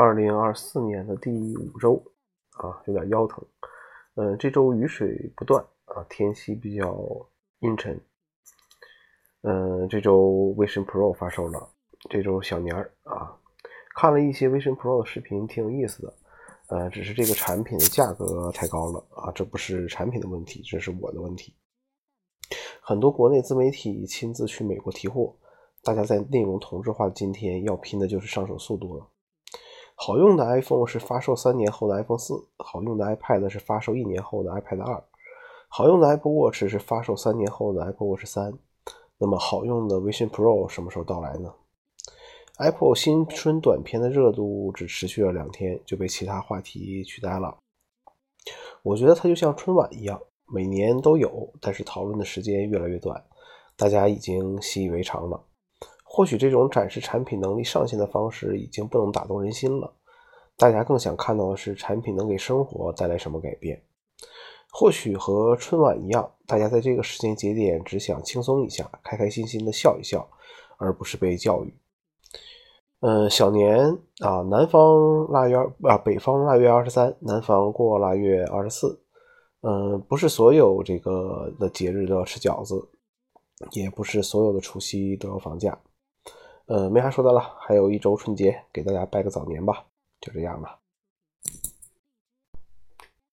二零二四年的第五周啊，有点腰疼。嗯，这周雨水不断啊，天气比较阴沉。嗯，这周 Vision Pro 发售了，这周小年儿啊，看了一些 Vision Pro 的视频，挺有意思的。呃，只是这个产品的价格太高了啊，这不是产品的问题，这是我的问题。很多国内自媒体亲自去美国提货，大家在内容同质化的今天，要拼的就是上手速度了。好用的 iPhone 是发售三年后的 iPhone 四，好用的 iPad 是发售一年后的 iPad 二，好用的 Apple Watch 是发售三年后的 Apple Watch 三。那么好用的 Vision Pro 什么时候到来呢？Apple 新春短片的热度只持续了两天，就被其他话题取代了。我觉得它就像春晚一样，每年都有，但是讨论的时间越来越短，大家已经习以为常了。或许这种展示产品能力上限的方式已经不能打动人心了，大家更想看到的是产品能给生活带来什么改变。或许和春晚一样，大家在这个时间节点只想轻松一下，开开心心的笑一笑，而不是被教育。嗯，小年啊，南方腊月啊，北方腊月二十三，南方过腊月二十四。嗯，不是所有这个的节日都要吃饺子，也不是所有的除夕都要放假。呃，没啥说的了，还有一周春节，给大家拜个早年吧，就这样吧。